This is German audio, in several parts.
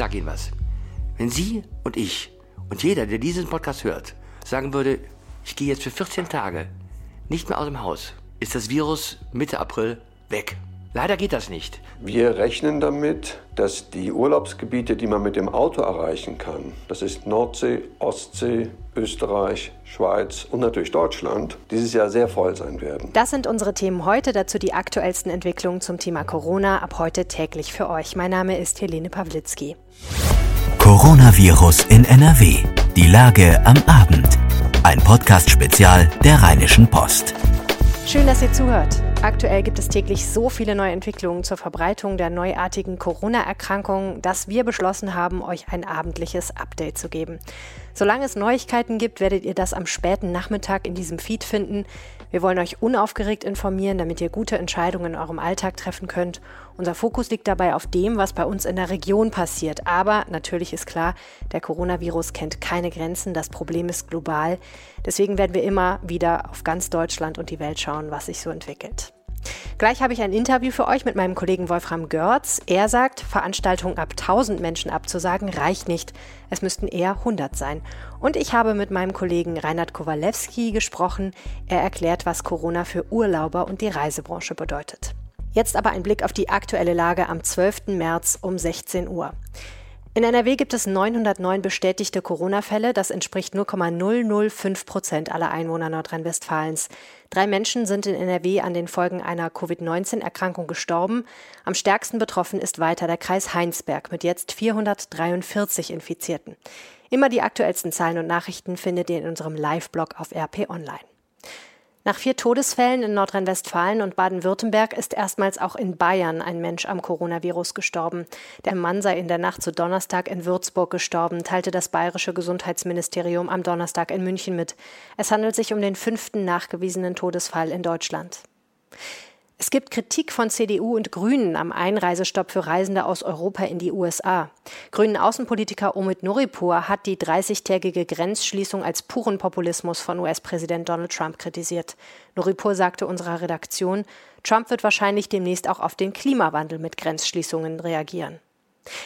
sage Ihnen was. Wenn Sie und ich und jeder, der diesen Podcast hört, sagen würde, ich gehe jetzt für 14 Tage nicht mehr aus dem Haus, ist das Virus Mitte April weg. Leider geht das nicht. Wir rechnen damit, dass die Urlaubsgebiete, die man mit dem Auto erreichen kann, das ist Nordsee, Ostsee, Österreich, Schweiz und natürlich Deutschland, dieses Jahr sehr voll sein werden. Das sind unsere Themen heute, dazu die aktuellsten Entwicklungen zum Thema Corona, ab heute täglich für euch. Mein Name ist Helene Pawlitzki. Coronavirus in NRW. Die Lage am Abend. Ein Podcast-Spezial der Rheinischen Post. Schön, dass ihr zuhört. Aktuell gibt es täglich so viele neue Entwicklungen zur Verbreitung der neuartigen Corona-Erkrankung, dass wir beschlossen haben, euch ein abendliches Update zu geben. Solange es Neuigkeiten gibt, werdet ihr das am späten Nachmittag in diesem Feed finden. Wir wollen euch unaufgeregt informieren, damit ihr gute Entscheidungen in eurem Alltag treffen könnt. Unser Fokus liegt dabei auf dem, was bei uns in der Region passiert. Aber natürlich ist klar, der Coronavirus kennt keine Grenzen, das Problem ist global. Deswegen werden wir immer wieder auf ganz Deutschland und die Welt schauen, was sich so entwickelt. Gleich habe ich ein Interview für euch mit meinem Kollegen Wolfram Görz. Er sagt, Veranstaltungen ab 1000 Menschen abzusagen reicht nicht. Es müssten eher 100 sein. Und ich habe mit meinem Kollegen Reinhard Kowalewski gesprochen. Er erklärt, was Corona für Urlauber und die Reisebranche bedeutet. Jetzt aber ein Blick auf die aktuelle Lage am 12. März um 16 Uhr. In NRW gibt es 909 bestätigte Corona-Fälle. Das entspricht 0,005 Prozent aller Einwohner Nordrhein-Westfalens. Drei Menschen sind in NRW an den Folgen einer Covid-19-Erkrankung gestorben. Am stärksten betroffen ist weiter der Kreis Heinsberg mit jetzt 443 Infizierten. Immer die aktuellsten Zahlen und Nachrichten findet ihr in unserem Live-Blog auf RP Online. Nach vier Todesfällen in Nordrhein-Westfalen und Baden-Württemberg ist erstmals auch in Bayern ein Mensch am Coronavirus gestorben. Der Mann sei in der Nacht zu Donnerstag in Würzburg gestorben, teilte das bayerische Gesundheitsministerium am Donnerstag in München mit. Es handelt sich um den fünften nachgewiesenen Todesfall in Deutschland. Es gibt Kritik von CDU und Grünen am Einreisestopp für Reisende aus Europa in die USA. Grünen Außenpolitiker Omid Noripur hat die 30-tägige Grenzschließung als puren Populismus von US-Präsident Donald Trump kritisiert. Noripur sagte unserer Redaktion, Trump wird wahrscheinlich demnächst auch auf den Klimawandel mit Grenzschließungen reagieren.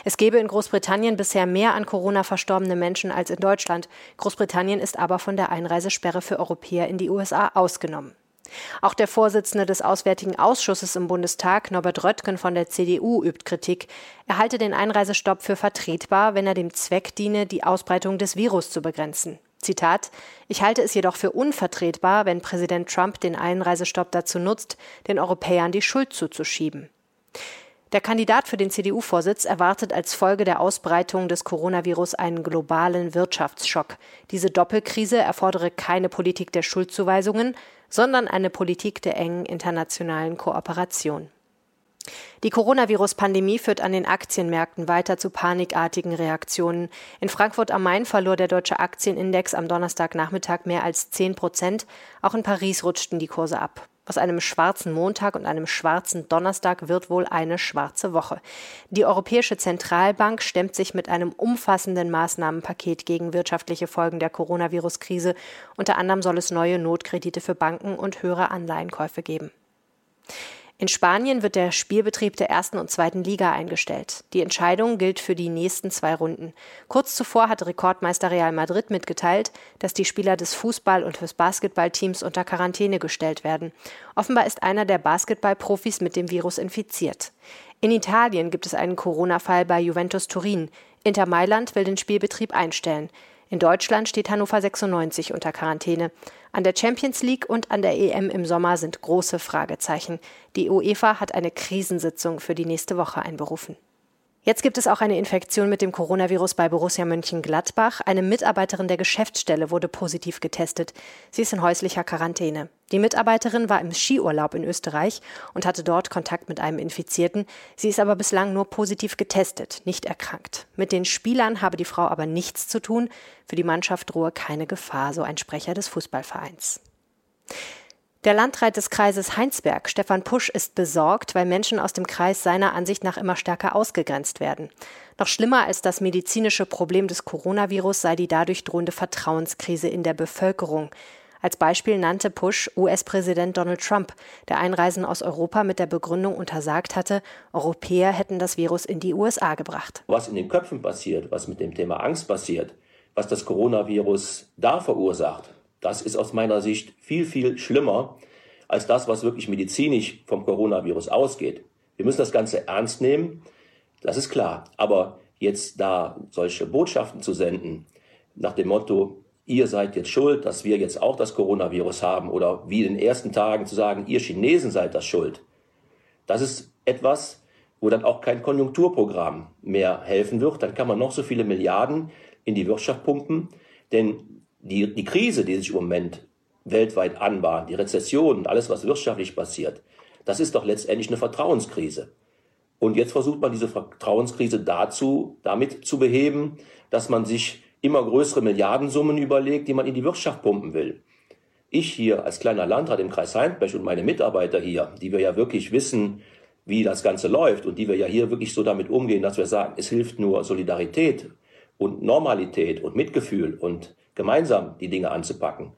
Es gebe in Großbritannien bisher mehr an Corona verstorbene Menschen als in Deutschland. Großbritannien ist aber von der Einreisesperre für Europäer in die USA ausgenommen. Auch der Vorsitzende des Auswärtigen Ausschusses im Bundestag, Norbert Röttgen von der CDU, übt Kritik. Er halte den Einreisestopp für vertretbar, wenn er dem Zweck diene, die Ausbreitung des Virus zu begrenzen. Zitat Ich halte es jedoch für unvertretbar, wenn Präsident Trump den Einreisestopp dazu nutzt, den Europäern die Schuld zuzuschieben. Der Kandidat für den CDU-Vorsitz erwartet als Folge der Ausbreitung des Coronavirus einen globalen Wirtschaftsschock. Diese Doppelkrise erfordere keine Politik der Schuldzuweisungen, sondern eine Politik der engen internationalen Kooperation. Die Coronavirus-Pandemie führt an den Aktienmärkten weiter zu panikartigen Reaktionen. In Frankfurt am Main verlor der deutsche Aktienindex am Donnerstagnachmittag mehr als 10 Prozent. Auch in Paris rutschten die Kurse ab. Aus einem schwarzen Montag und einem schwarzen Donnerstag wird wohl eine schwarze Woche. Die Europäische Zentralbank stemmt sich mit einem umfassenden Maßnahmenpaket gegen wirtschaftliche Folgen der Coronavirus-Krise. Unter anderem soll es neue Notkredite für Banken und höhere Anleihenkäufe geben. In Spanien wird der Spielbetrieb der ersten und zweiten Liga eingestellt. Die Entscheidung gilt für die nächsten zwei Runden. Kurz zuvor hatte Rekordmeister Real Madrid mitgeteilt, dass die Spieler des Fußball- und des Basketballteams unter Quarantäne gestellt werden. Offenbar ist einer der Basketballprofis mit dem Virus infiziert. In Italien gibt es einen Corona-Fall bei Juventus Turin. Inter Mailand will den Spielbetrieb einstellen. In Deutschland steht Hannover 96 unter Quarantäne. An der Champions League und an der EM im Sommer sind große Fragezeichen. Die UEFA hat eine Krisensitzung für die nächste Woche einberufen. Jetzt gibt es auch eine Infektion mit dem Coronavirus bei Borussia Mönchengladbach. Eine Mitarbeiterin der Geschäftsstelle wurde positiv getestet. Sie ist in häuslicher Quarantäne. Die Mitarbeiterin war im Skiurlaub in Österreich und hatte dort Kontakt mit einem Infizierten. Sie ist aber bislang nur positiv getestet, nicht erkrankt. Mit den Spielern habe die Frau aber nichts zu tun. Für die Mannschaft drohe keine Gefahr, so ein Sprecher des Fußballvereins. Der Landrat des Kreises Heinsberg, Stefan Pusch, ist besorgt, weil Menschen aus dem Kreis seiner Ansicht nach immer stärker ausgegrenzt werden. Noch schlimmer als das medizinische Problem des Coronavirus sei die dadurch drohende Vertrauenskrise in der Bevölkerung. Als Beispiel nannte Push US-Präsident Donald Trump, der Einreisen aus Europa mit der Begründung untersagt hatte, Europäer hätten das Virus in die USA gebracht. Was in den Köpfen passiert, was mit dem Thema Angst passiert, was das Coronavirus da verursacht, das ist aus meiner Sicht viel, viel schlimmer als das, was wirklich medizinisch vom Coronavirus ausgeht. Wir müssen das Ganze ernst nehmen, das ist klar. Aber jetzt da solche Botschaften zu senden, nach dem Motto, ihr seid jetzt schuld, dass wir jetzt auch das Coronavirus haben oder wie in den ersten Tagen zu sagen, ihr Chinesen seid das schuld. Das ist etwas, wo dann auch kein Konjunkturprogramm mehr helfen wird. Dann kann man noch so viele Milliarden in die Wirtschaft pumpen, denn die, die Krise, die sich im Moment weltweit anbahnt, die Rezession alles, was wirtschaftlich passiert, das ist doch letztendlich eine Vertrauenskrise. Und jetzt versucht man diese Vertrauenskrise dazu, damit zu beheben, dass man sich immer größere Milliardensummen überlegt, die man in die Wirtschaft pumpen will. Ich hier als kleiner Landrat im Kreis Heimberg und meine Mitarbeiter hier, die wir ja wirklich wissen, wie das Ganze läuft und die wir ja hier wirklich so damit umgehen, dass wir sagen, es hilft nur Solidarität und Normalität und Mitgefühl und gemeinsam die Dinge anzupacken.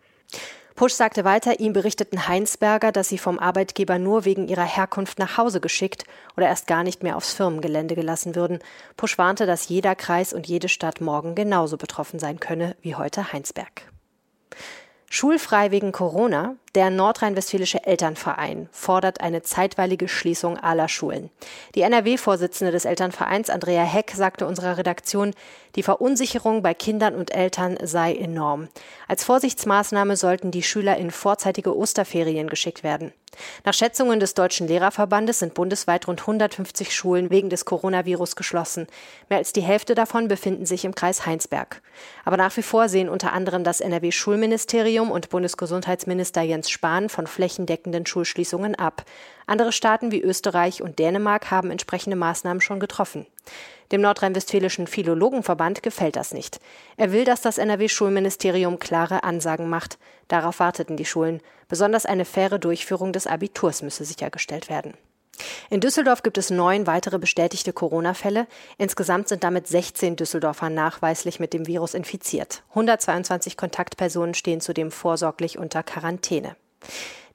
Pusch sagte weiter, ihm berichteten Heinsberger, dass sie vom Arbeitgeber nur wegen ihrer Herkunft nach Hause geschickt oder erst gar nicht mehr aufs Firmengelände gelassen würden. Pusch warnte, dass jeder Kreis und jede Stadt morgen genauso betroffen sein könne wie heute Heinsberg. Schulfrei wegen Corona? Der Nordrhein-Westfälische Elternverein fordert eine zeitweilige Schließung aller Schulen. Die NRW-Vorsitzende des Elternvereins, Andrea Heck, sagte unserer Redaktion, die Verunsicherung bei Kindern und Eltern sei enorm. Als Vorsichtsmaßnahme sollten die Schüler in vorzeitige Osterferien geschickt werden. Nach Schätzungen des Deutschen Lehrerverbandes sind bundesweit rund 150 Schulen wegen des Coronavirus geschlossen. Mehr als die Hälfte davon befinden sich im Kreis Heinsberg. Aber nach wie vor sehen unter anderem das NRW-Schulministerium und Bundesgesundheitsminister Jens Spahn von flächendeckenden Schulschließungen ab. Andere Staaten wie Österreich und Dänemark haben entsprechende Maßnahmen schon getroffen. Dem Nordrhein-Westfälischen Philologenverband gefällt das nicht. Er will, dass das NRW-Schulministerium klare Ansagen macht. Darauf warteten die Schulen. Besonders eine faire Durchführung des Abiturs müsse sichergestellt werden. In Düsseldorf gibt es neun weitere bestätigte Corona-Fälle. Insgesamt sind damit 16 Düsseldorfer nachweislich mit dem Virus infiziert. 122 Kontaktpersonen stehen zudem vorsorglich unter Quarantäne.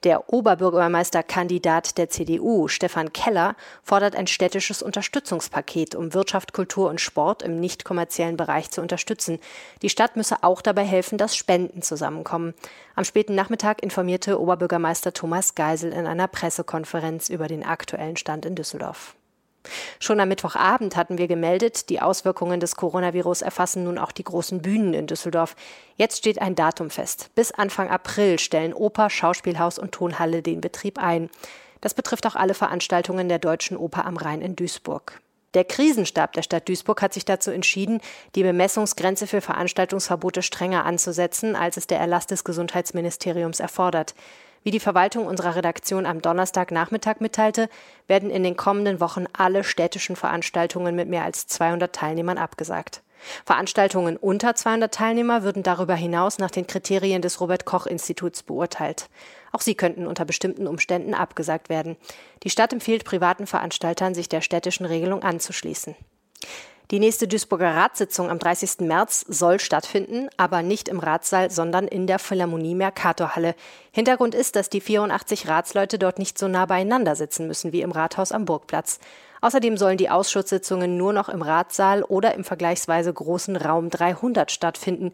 Der Oberbürgermeisterkandidat der CDU, Stefan Keller, fordert ein städtisches Unterstützungspaket, um Wirtschaft, Kultur und Sport im nicht kommerziellen Bereich zu unterstützen. Die Stadt müsse auch dabei helfen, dass Spenden zusammenkommen. Am späten Nachmittag informierte Oberbürgermeister Thomas Geisel in einer Pressekonferenz über den aktuellen Stand in Düsseldorf. Schon am Mittwochabend hatten wir gemeldet, die Auswirkungen des Coronavirus erfassen nun auch die großen Bühnen in Düsseldorf. Jetzt steht ein Datum fest. Bis Anfang April stellen Oper, Schauspielhaus und Tonhalle den Betrieb ein. Das betrifft auch alle Veranstaltungen der Deutschen Oper am Rhein in Duisburg. Der Krisenstab der Stadt Duisburg hat sich dazu entschieden, die Bemessungsgrenze für Veranstaltungsverbote strenger anzusetzen, als es der Erlass des Gesundheitsministeriums erfordert. Wie die Verwaltung unserer Redaktion am Donnerstagnachmittag mitteilte, werden in den kommenden Wochen alle städtischen Veranstaltungen mit mehr als 200 Teilnehmern abgesagt. Veranstaltungen unter 200 Teilnehmer würden darüber hinaus nach den Kriterien des Robert Koch Instituts beurteilt. Auch sie könnten unter bestimmten Umständen abgesagt werden. Die Stadt empfiehlt privaten Veranstaltern, sich der städtischen Regelung anzuschließen. Die nächste Duisburger Ratssitzung am 30. März soll stattfinden, aber nicht im Ratssaal, sondern in der Philharmonie Mercatorhalle. Hintergrund ist, dass die 84 Ratsleute dort nicht so nah beieinander sitzen müssen wie im Rathaus am Burgplatz. Außerdem sollen die Ausschusssitzungen nur noch im Ratssaal oder im vergleichsweise großen Raum 300 stattfinden.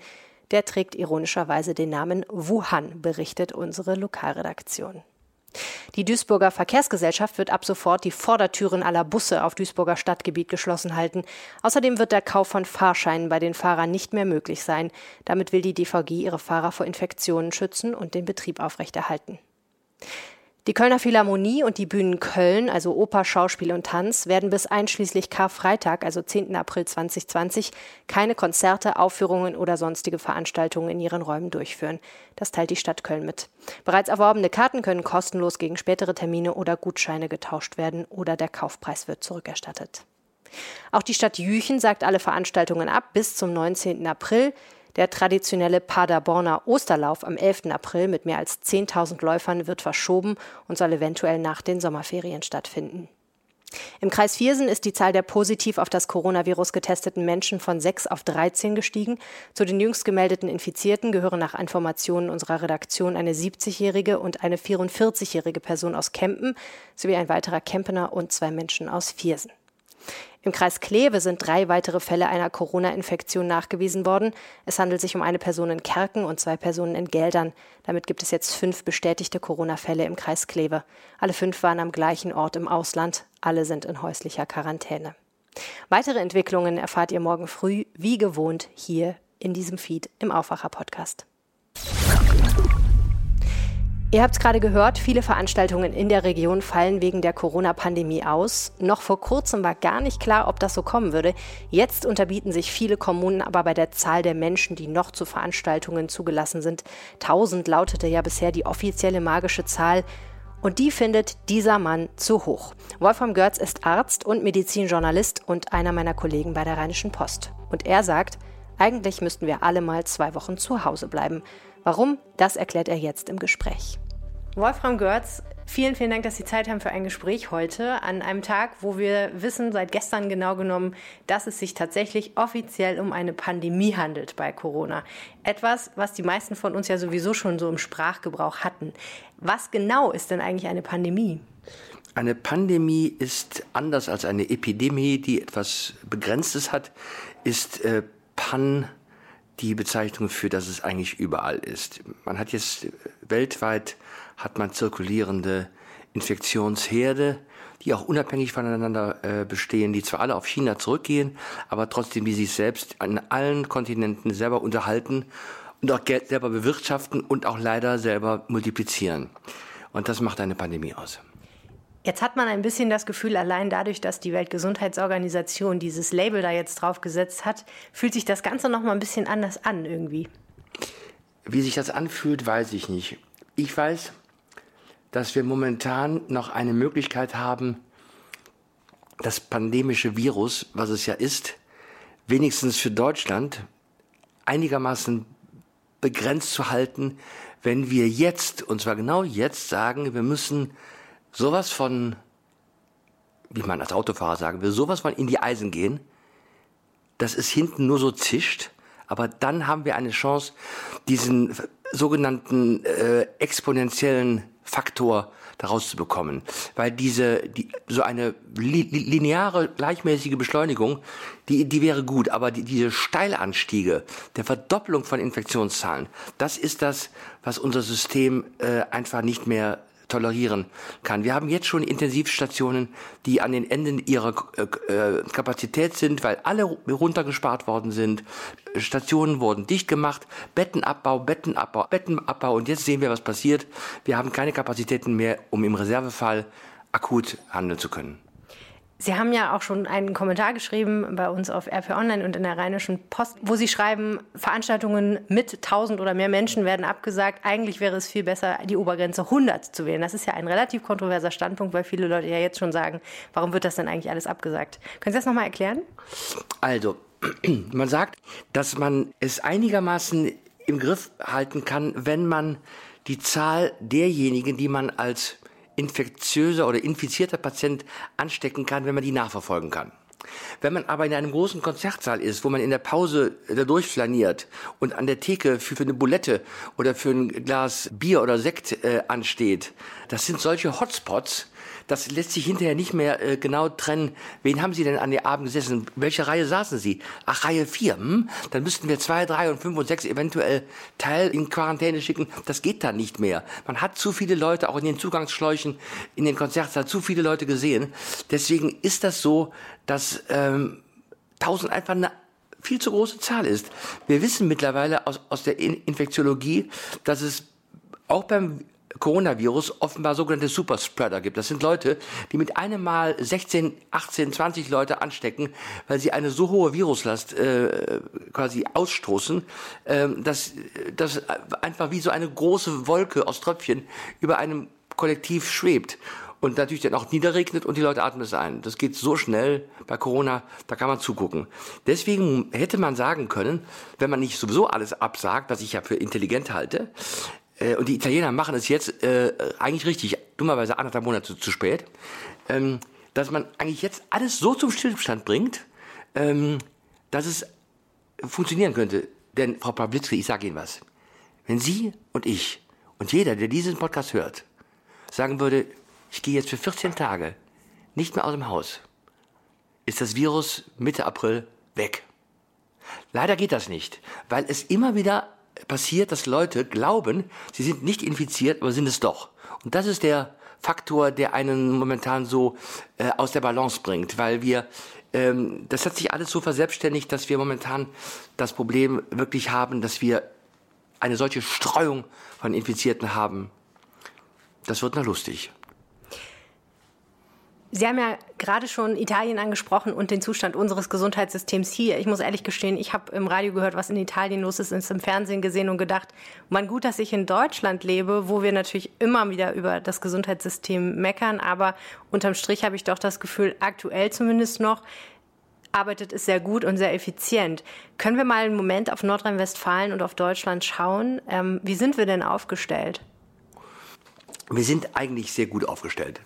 Der trägt ironischerweise den Namen Wuhan, berichtet unsere Lokalredaktion. Die Duisburger Verkehrsgesellschaft wird ab sofort die Vordertüren aller Busse auf Duisburger Stadtgebiet geschlossen halten. Außerdem wird der Kauf von Fahrscheinen bei den Fahrern nicht mehr möglich sein. Damit will die DVG ihre Fahrer vor Infektionen schützen und den Betrieb aufrechterhalten. Die Kölner Philharmonie und die Bühnen Köln, also Oper, Schauspiel und Tanz, werden bis einschließlich Karfreitag, also 10. April 2020, keine Konzerte, Aufführungen oder sonstige Veranstaltungen in ihren Räumen durchführen. Das teilt die Stadt Köln mit. Bereits erworbene Karten können kostenlos gegen spätere Termine oder Gutscheine getauscht werden oder der Kaufpreis wird zurückerstattet. Auch die Stadt Jüchen sagt alle Veranstaltungen ab bis zum 19. April. Der traditionelle Paderborner Osterlauf am 11. April mit mehr als 10.000 Läufern wird verschoben und soll eventuell nach den Sommerferien stattfinden. Im Kreis Viersen ist die Zahl der positiv auf das Coronavirus getesteten Menschen von 6 auf 13 gestiegen. Zu den jüngst gemeldeten Infizierten gehören nach Informationen unserer Redaktion eine 70-jährige und eine 44-jährige Person aus Kempen sowie ein weiterer Kempener und zwei Menschen aus Viersen. Im Kreis Kleve sind drei weitere Fälle einer Corona-Infektion nachgewiesen worden. Es handelt sich um eine Person in Kerken und zwei Personen in Geldern. Damit gibt es jetzt fünf bestätigte Corona-Fälle im Kreis Kleve. Alle fünf waren am gleichen Ort im Ausland. Alle sind in häuslicher Quarantäne. Weitere Entwicklungen erfahrt ihr morgen früh, wie gewohnt, hier in diesem Feed im Aufwacher-Podcast. Ihr habt es gerade gehört, viele Veranstaltungen in der Region fallen wegen der Corona-Pandemie aus. Noch vor kurzem war gar nicht klar, ob das so kommen würde. Jetzt unterbieten sich viele Kommunen aber bei der Zahl der Menschen, die noch zu Veranstaltungen zugelassen sind. 1000 lautete ja bisher die offizielle magische Zahl. Und die findet dieser Mann zu hoch. Wolfram Görz ist Arzt und Medizinjournalist und einer meiner Kollegen bei der Rheinischen Post. Und er sagt, eigentlich müssten wir alle mal zwei Wochen zu Hause bleiben. Warum? Das erklärt er jetzt im Gespräch. Wolfram Görz, vielen, vielen Dank, dass Sie Zeit haben für ein Gespräch heute an einem Tag, wo wir wissen, seit gestern genau genommen, dass es sich tatsächlich offiziell um eine Pandemie handelt bei Corona. Etwas, was die meisten von uns ja sowieso schon so im Sprachgebrauch hatten. Was genau ist denn eigentlich eine Pandemie? Eine Pandemie ist anders als eine Epidemie, die etwas Begrenztes hat, ist äh, Pan die Bezeichnung für, dass es eigentlich überall ist. Man hat jetzt äh, weltweit hat man zirkulierende Infektionsherde, die auch unabhängig voneinander äh, bestehen, die zwar alle auf China zurückgehen, aber trotzdem die sich selbst an allen Kontinenten selber unterhalten und auch Geld selber bewirtschaften und auch leider selber multiplizieren. Und das macht eine Pandemie aus. Jetzt hat man ein bisschen das Gefühl, allein dadurch, dass die Weltgesundheitsorganisation dieses Label da jetzt draufgesetzt hat, fühlt sich das Ganze noch mal ein bisschen anders an irgendwie. Wie sich das anfühlt, weiß ich nicht. Ich weiß, dass wir momentan noch eine Möglichkeit haben, das pandemische Virus, was es ja ist, wenigstens für Deutschland einigermaßen begrenzt zu halten, wenn wir jetzt, und zwar genau jetzt, sagen, wir müssen sowas von, wie man als Autofahrer sagen will, sowas von in die Eisen gehen, dass es hinten nur so zischt, aber dann haben wir eine Chance, diesen sogenannten äh, exponentiellen Faktor daraus zu bekommen. Weil diese, die, so eine li lineare, gleichmäßige Beschleunigung, die, die wäre gut, aber die, diese Steilanstiege der Verdopplung von Infektionszahlen, das ist das, was unser System äh, einfach nicht mehr tolerieren kann. Wir haben jetzt schon Intensivstationen, die an den Enden ihrer äh, äh, Kapazität sind, weil alle runtergespart worden sind. Stationen wurden dicht gemacht, Bettenabbau, Bettenabbau, Bettenabbau und jetzt sehen wir, was passiert. Wir haben keine Kapazitäten mehr, um im Reservefall akut handeln zu können. Sie haben ja auch schon einen Kommentar geschrieben bei uns auf RP Online und in der Rheinischen Post, wo Sie schreiben, Veranstaltungen mit 1000 oder mehr Menschen werden abgesagt. Eigentlich wäre es viel besser, die Obergrenze 100 zu wählen. Das ist ja ein relativ kontroverser Standpunkt, weil viele Leute ja jetzt schon sagen, warum wird das denn eigentlich alles abgesagt? Können Sie das nochmal erklären? Also, man sagt, dass man es einigermaßen im Griff halten kann, wenn man die Zahl derjenigen, die man als infektiöser oder infizierter Patient anstecken kann, wenn man die nachverfolgen kann. Wenn man aber in einem großen Konzertsaal ist, wo man in der Pause da durchflaniert und an der Theke für, für eine Bulette oder für ein Glas Bier oder Sekt äh, ansteht, das sind solche Hotspots, das lässt sich hinterher nicht mehr äh, genau trennen. Wen haben Sie denn an der Abend gesessen? Welche Reihe saßen Sie? Ach, Reihe 4. Hm? Dann müssten wir 2, 3 und 5 und 6 eventuell Teil in Quarantäne schicken. Das geht dann nicht mehr. Man hat zu viele Leute, auch in den Zugangsschläuchen, in den Konzertsaal, zu viele Leute gesehen. Deswegen ist das so, dass ähm, 1000 einfach eine viel zu große Zahl ist. Wir wissen mittlerweile aus, aus der Infektiologie, dass es auch beim Coronavirus offenbar sogenannte Superspreader gibt. Das sind Leute, die mit einem Mal 16, 18, 20 Leute anstecken, weil sie eine so hohe Viruslast äh, quasi ausstoßen, äh, dass das einfach wie so eine große Wolke aus Tröpfchen über einem Kollektiv schwebt und natürlich dann auch niederregnet und die Leute atmen es ein. Das geht so schnell bei Corona, da kann man zugucken. Deswegen hätte man sagen können, wenn man nicht sowieso alles absagt, was ich ja für intelligent halte, äh, und die Italiener machen es jetzt äh, eigentlich richtig, dummerweise anderthalb Monate zu, spät, ähm, dass man eigentlich jetzt alles so zum Stillstand bringt, ähm, dass es funktionieren könnte. Denn, Frau Pawlitzki, ich sage Ihnen was. Wenn Sie und ich und jeder, der diesen Podcast hört, sagen würde, ich gehe jetzt für 14 Tage nicht mehr aus dem Haus, ist das Virus Mitte April weg. Leider geht das nicht, weil es immer wieder passiert, dass Leute glauben, sie sind nicht infiziert, aber sind es doch. Und das ist der Faktor, der einen momentan so äh, aus der Balance bringt, weil wir ähm, das hat sich alles so verselbstständigt, dass wir momentan das Problem wirklich haben, dass wir eine solche Streuung von Infizierten haben. Das wird noch lustig. Sie haben ja gerade schon Italien angesprochen und den Zustand unseres Gesundheitssystems hier. Ich muss ehrlich gestehen, ich habe im Radio gehört, was in Italien los ist, ins im Fernsehen gesehen und gedacht, man gut, dass ich in Deutschland lebe, wo wir natürlich immer wieder über das Gesundheitssystem meckern, aber unterm Strich habe ich doch das Gefühl, aktuell zumindest noch, arbeitet es sehr gut und sehr effizient. Können wir mal einen Moment auf Nordrhein-Westfalen und auf Deutschland schauen? Ähm, wie sind wir denn aufgestellt? Wir sind eigentlich sehr gut aufgestellt.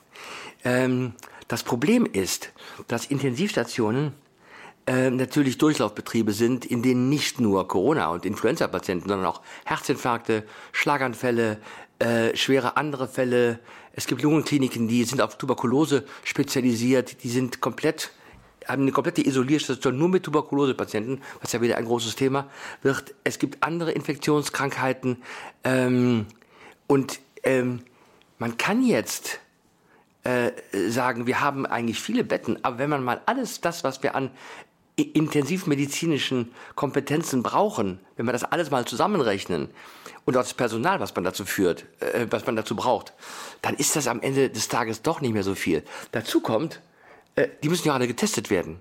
Ähm, das Problem ist, dass Intensivstationen äh, natürlich Durchlaufbetriebe sind, in denen nicht nur Corona- und Influenza-Patienten, sondern auch Herzinfarkte, Schlaganfälle, äh, schwere andere Fälle. Es gibt Lungenkliniken, die sind auf Tuberkulose spezialisiert, die sind komplett haben eine komplette Isolierstation nur mit Tuberkulosepatienten, was ja wieder ein großes Thema wird. Es gibt andere Infektionskrankheiten ähm, und ähm, man kann jetzt äh, sagen, wir haben eigentlich viele Betten, aber wenn man mal alles das, was wir an intensivmedizinischen Kompetenzen brauchen, wenn wir das alles mal zusammenrechnen und auch das Personal, was man dazu führt, äh, was man dazu braucht, dann ist das am Ende des Tages doch nicht mehr so viel. Dazu kommt, äh, die müssen ja alle getestet werden.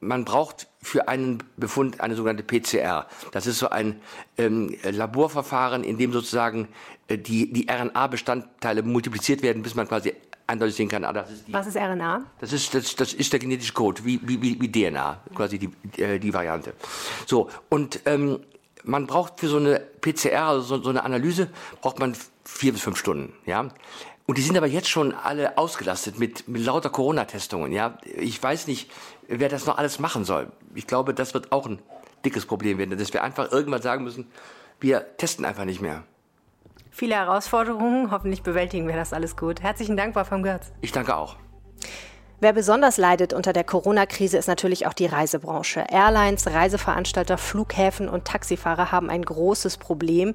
Man braucht für einen Befund eine sogenannte PCR. Das ist so ein ähm, Laborverfahren, in dem sozusagen äh, die, die RNA-Bestandteile multipliziert werden, bis man quasi eindeutig sehen kann, ah, ist die, Was ist RNA? Das ist, das, das ist der genetische Code, wie, wie, wie DNA, quasi die, äh, die Variante. So, und ähm, man braucht für so eine PCR, also so, so eine Analyse, braucht man vier bis fünf Stunden. Ja? Und die sind aber jetzt schon alle ausgelastet mit, mit lauter Corona-Testungen. Ja? Ich weiß nicht, wer das noch alles machen soll. Ich glaube, das wird auch ein dickes Problem werden, dass wir einfach irgendwann sagen müssen, wir testen einfach nicht mehr. Viele Herausforderungen. Hoffentlich bewältigen wir das alles gut. Herzlichen Dank, Wolfgang Götz. Ich danke auch. Wer besonders leidet unter der Corona-Krise ist natürlich auch die Reisebranche. Airlines, Reiseveranstalter, Flughäfen und Taxifahrer haben ein großes Problem.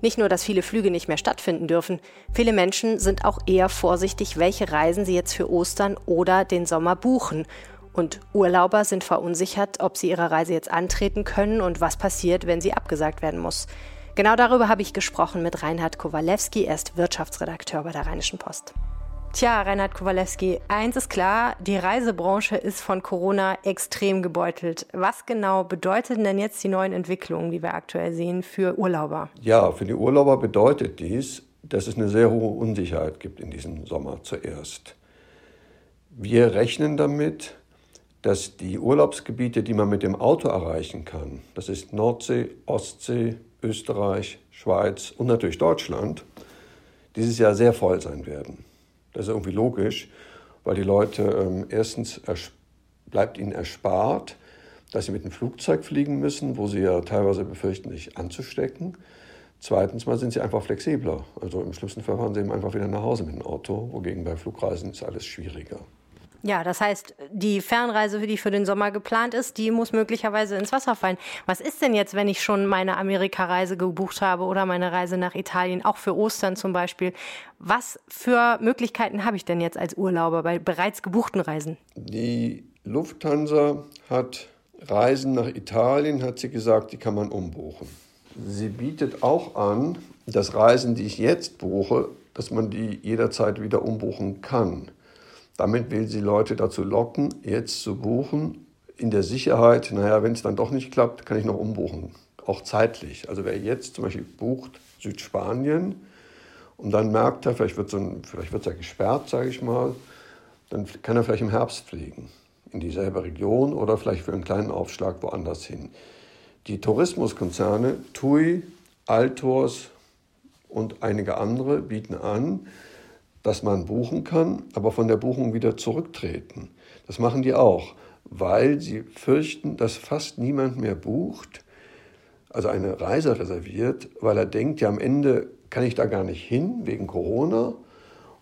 Nicht nur, dass viele Flüge nicht mehr stattfinden dürfen, viele Menschen sind auch eher vorsichtig, welche Reisen sie jetzt für Ostern oder den Sommer buchen. Und Urlauber sind verunsichert, ob sie ihre Reise jetzt antreten können und was passiert, wenn sie abgesagt werden muss. Genau darüber habe ich gesprochen mit Reinhard Kowalewski. Er ist Wirtschaftsredakteur bei der Rheinischen Post. Tja, Reinhard Kowalewski, eins ist klar, die Reisebranche ist von Corona extrem gebeutelt. Was genau bedeuten denn jetzt die neuen Entwicklungen, die wir aktuell sehen, für Urlauber? Ja, für die Urlauber bedeutet dies, dass es eine sehr hohe Unsicherheit gibt in diesem Sommer zuerst. Wir rechnen damit, dass die Urlaubsgebiete, die man mit dem Auto erreichen kann, das ist Nordsee, Ostsee, Österreich, Schweiz und natürlich Deutschland dieses Jahr sehr voll sein werden. Das ist irgendwie logisch, weil die Leute ähm, erstens bleibt ihnen erspart, dass sie mit dem Flugzeug fliegen müssen, wo sie ja teilweise befürchten, sich anzustecken. Zweitens mal sind sie einfach flexibler. Also im schlimmsten Fall fahren sie eben einfach wieder nach Hause mit dem Auto, wogegen bei Flugreisen ist alles schwieriger. Ja, das heißt, die Fernreise, die für den Sommer geplant ist, die muss möglicherweise ins Wasser fallen. Was ist denn jetzt, wenn ich schon meine Amerika-Reise gebucht habe oder meine Reise nach Italien, auch für Ostern zum Beispiel? Was für Möglichkeiten habe ich denn jetzt als Urlauber bei bereits gebuchten Reisen? Die Lufthansa hat Reisen nach Italien, hat sie gesagt, die kann man umbuchen. Sie bietet auch an, dass Reisen, die ich jetzt buche, dass man die jederzeit wieder umbuchen kann. Damit will sie Leute dazu locken, jetzt zu buchen, in der Sicherheit, naja, wenn es dann doch nicht klappt, kann ich noch umbuchen, auch zeitlich. Also wer jetzt zum Beispiel bucht Südspanien und dann merkt er, vielleicht wird es so ja gesperrt, sage ich mal, dann kann er vielleicht im Herbst fliegen in dieselbe Region oder vielleicht für einen kleinen Aufschlag woanders hin. Die Tourismuskonzerne TUI, Altors und einige andere bieten an, dass man buchen kann, aber von der Buchung wieder zurücktreten. Das machen die auch, weil sie fürchten, dass fast niemand mehr bucht, also eine Reise reserviert, weil er denkt, ja am Ende kann ich da gar nicht hin wegen Corona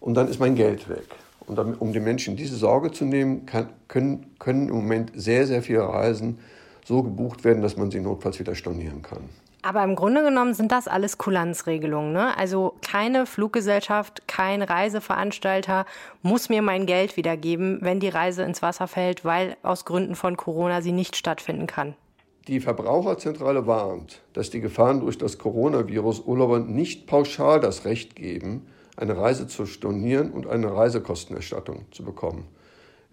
und dann ist mein Geld weg. Und um den Menschen diese Sorge zu nehmen, kann, können, können im Moment sehr, sehr viele Reisen so gebucht werden, dass man sie notfalls wieder stornieren kann. Aber im Grunde genommen sind das alles Kulanzregelungen. Ne? Also keine Fluggesellschaft, kein Reiseveranstalter muss mir mein Geld wiedergeben, wenn die Reise ins Wasser fällt, weil aus Gründen von Corona sie nicht stattfinden kann. Die Verbraucherzentrale warnt, dass die Gefahren durch das Coronavirus Urlaubern nicht pauschal das Recht geben, eine Reise zu stornieren und eine Reisekostenerstattung zu bekommen.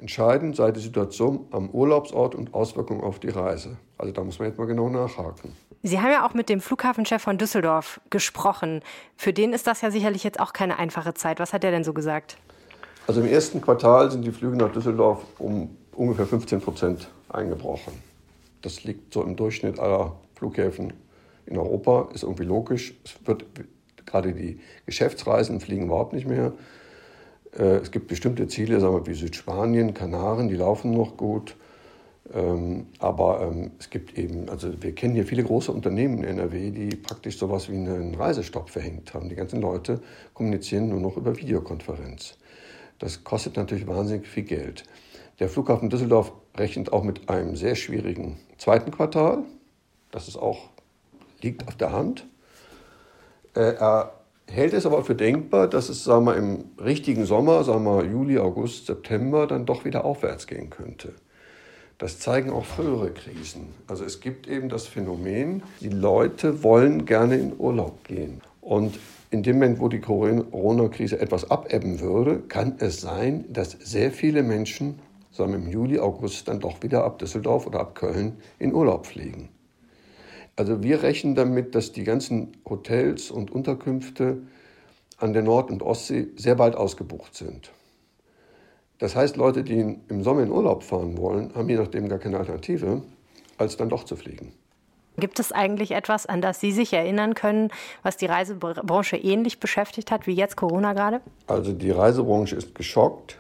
Entscheidend sei die Situation am Urlaubsort und Auswirkungen auf die Reise. Also da muss man jetzt mal genau nachhaken. Sie haben ja auch mit dem Flughafenchef von Düsseldorf gesprochen. Für den ist das ja sicherlich jetzt auch keine einfache Zeit. Was hat er denn so gesagt? Also im ersten Quartal sind die Flüge nach Düsseldorf um ungefähr 15 Prozent eingebrochen. Das liegt so im Durchschnitt aller Flughäfen in Europa, ist irgendwie logisch. Es wird gerade die Geschäftsreisen fliegen überhaupt nicht mehr. Äh, es gibt bestimmte Ziele, sagen wir wie Südspanien, Kanaren, die laufen noch gut. Ähm, aber ähm, es gibt eben, also wir kennen hier viele große Unternehmen in NRW, die praktisch sowas wie einen Reisestopp verhängt haben. Die ganzen Leute kommunizieren nur noch über Videokonferenz. Das kostet natürlich wahnsinnig viel Geld. Der Flughafen Düsseldorf rechnet auch mit einem sehr schwierigen zweiten Quartal. Das ist auch, liegt auf der Hand. Äh, er hält es aber für denkbar, dass es sagen wir, im richtigen Sommer, sagen wir Juli, August, September, dann doch wieder aufwärts gehen könnte. Das zeigen auch frühere Krisen. Also es gibt eben das Phänomen, die Leute wollen gerne in Urlaub gehen. Und in dem Moment, wo die Corona-Krise etwas abebben würde, kann es sein, dass sehr viele Menschen sagen im Juli, August dann doch wieder ab Düsseldorf oder ab Köln in Urlaub fliegen. Also wir rechnen damit, dass die ganzen Hotels und Unterkünfte an der Nord- und Ostsee sehr bald ausgebucht sind. Das heißt, Leute, die im Sommer in Urlaub fahren wollen, haben je nachdem gar keine Alternative, als dann doch zu fliegen. Gibt es eigentlich etwas, an das Sie sich erinnern können, was die Reisebranche ähnlich beschäftigt hat wie jetzt Corona gerade? Also die Reisebranche ist geschockt.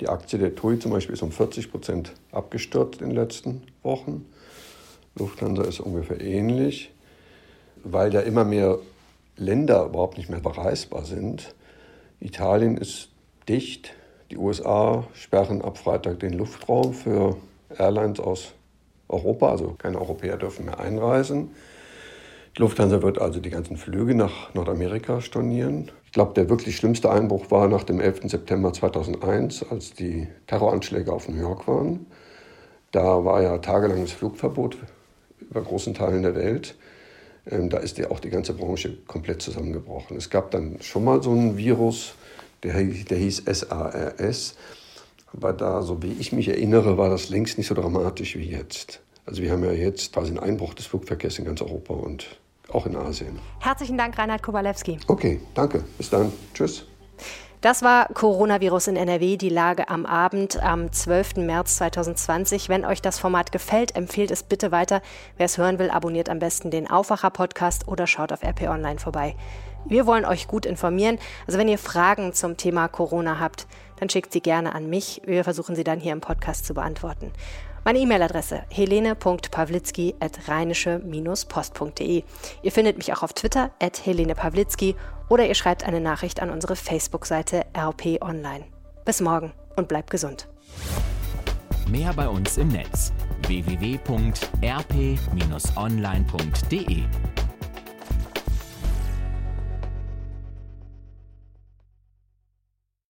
Die Aktie der TUI zum Beispiel ist um 40 Prozent abgestürzt in den letzten Wochen. Lufthansa ist ungefähr ähnlich, weil ja immer mehr Länder überhaupt nicht mehr bereisbar sind. Italien ist dicht. Die USA sperren ab Freitag den Luftraum für Airlines aus Europa, also keine Europäer dürfen mehr einreisen. Die Lufthansa wird also die ganzen Flüge nach Nordamerika stornieren. Ich glaube, der wirklich schlimmste Einbruch war nach dem 11. September 2001, als die Terroranschläge auf New York waren. Da war ja tagelanges Flugverbot über großen Teilen der Welt. Ähm, da ist ja auch die ganze Branche komplett zusammengebrochen. Es gab dann schon mal so einen Virus, der, der hieß SARS. Aber da, so wie ich mich erinnere, war das längst nicht so dramatisch wie jetzt. Also wir haben ja jetzt quasi einen Einbruch des Flugverkehrs in ganz Europa und auch in Asien. Herzlichen Dank, Reinhard Kowalewski. Okay, danke. Bis dann. Tschüss. Das war Coronavirus in NRW, die Lage am Abend am 12. März 2020. Wenn euch das Format gefällt, empfehlt es bitte weiter. Wer es hören will, abonniert am besten den Aufwacher-Podcast oder schaut auf RP Online vorbei. Wir wollen euch gut informieren. Also wenn ihr Fragen zum Thema Corona habt, dann schickt sie gerne an mich. Wir versuchen sie dann hier im Podcast zu beantworten. Meine E-Mail-Adresse helene.pawlitzki.rheinische-post.de. Ihr findet mich auch auf Twitter at Helene oder ihr schreibt eine Nachricht an unsere Facebook-Seite RP Online. Bis morgen und bleibt gesund. Mehr bei uns im Netz www.rp-online.de